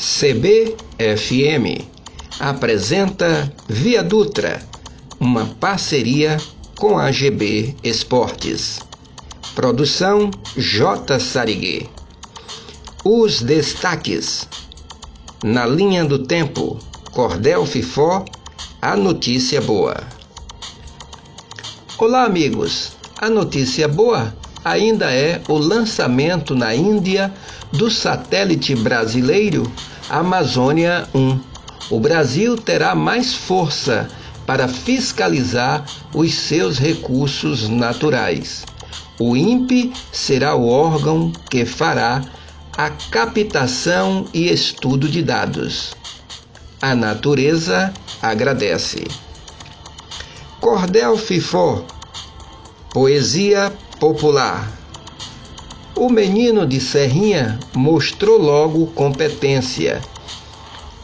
CBFM apresenta Via Dutra, uma parceria com a GB Esportes. Produção J. Sariguê. Os destaques. Na linha do tempo, Cordel Fifó, a notícia boa. Olá, amigos. A notícia boa ainda é o lançamento na Índia do satélite brasileiro Amazônia 1. O Brasil terá mais força para fiscalizar os seus recursos naturais. O INPE será o órgão que fará a captação e estudo de dados. A natureza agradece. Cordel Fifó Poesia popular. O menino de Serrinha mostrou logo competência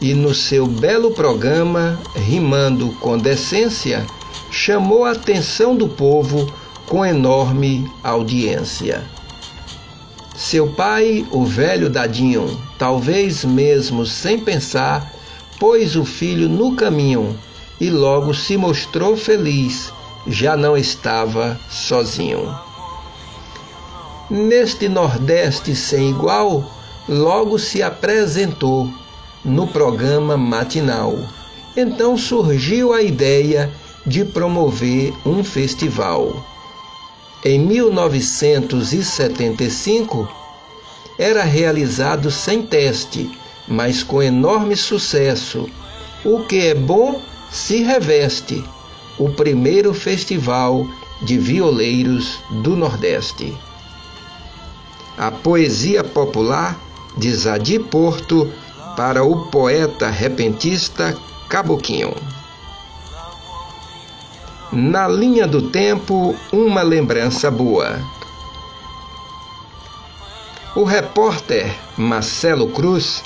e, no seu belo programa, rimando com decência, chamou a atenção do povo com enorme audiência. Seu pai, o velho Dadinho, talvez mesmo sem pensar, pôs o filho no caminho e logo se mostrou feliz já não estava sozinho. Neste Nordeste sem igual, logo se apresentou no programa matinal. Então surgiu a ideia de promover um festival. Em 1975, era realizado sem teste, mas com enorme sucesso. O que é bom se reveste o primeiro festival de violeiros do Nordeste. A poesia popular de Zadi Porto para o poeta repentista Caboquinho. Na linha do tempo, uma lembrança boa. O repórter Marcelo Cruz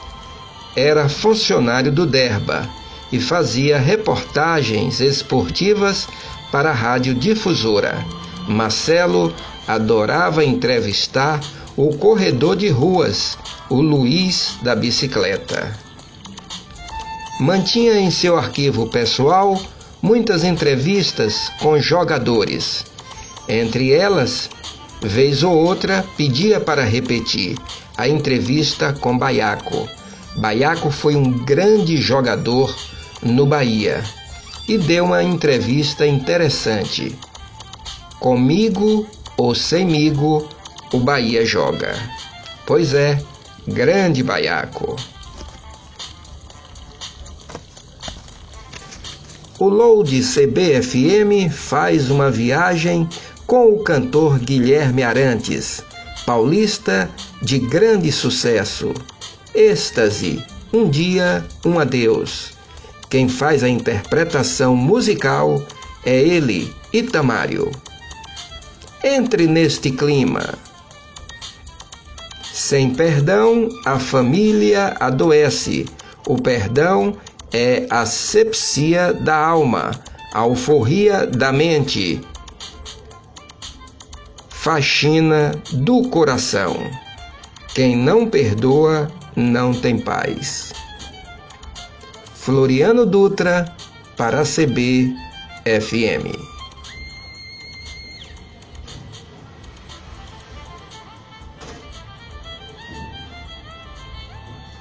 era funcionário do Derba e fazia reportagens esportivas para a rádio difusora. Marcelo adorava entrevistar o corredor de ruas, o Luiz da bicicleta. Mantinha em seu arquivo pessoal muitas entrevistas com jogadores. Entre elas, vez ou outra, pedia para repetir a entrevista com Baiaco. Baiaco foi um grande jogador no Bahia e deu uma entrevista interessante. Comigo ou semigo, o Bahia joga. Pois é, grande baiaco. O Load CBFM faz uma viagem com o cantor Guilherme Arantes, paulista de grande sucesso. Êxtase, um dia, um adeus. Quem faz a interpretação musical é ele, Itamário. Entre neste clima. Sem perdão, a família adoece. O perdão é a sepsia da alma, a alforria da mente, faxina do coração. Quem não perdoa não tem paz. Floriano Dutra para CB FM.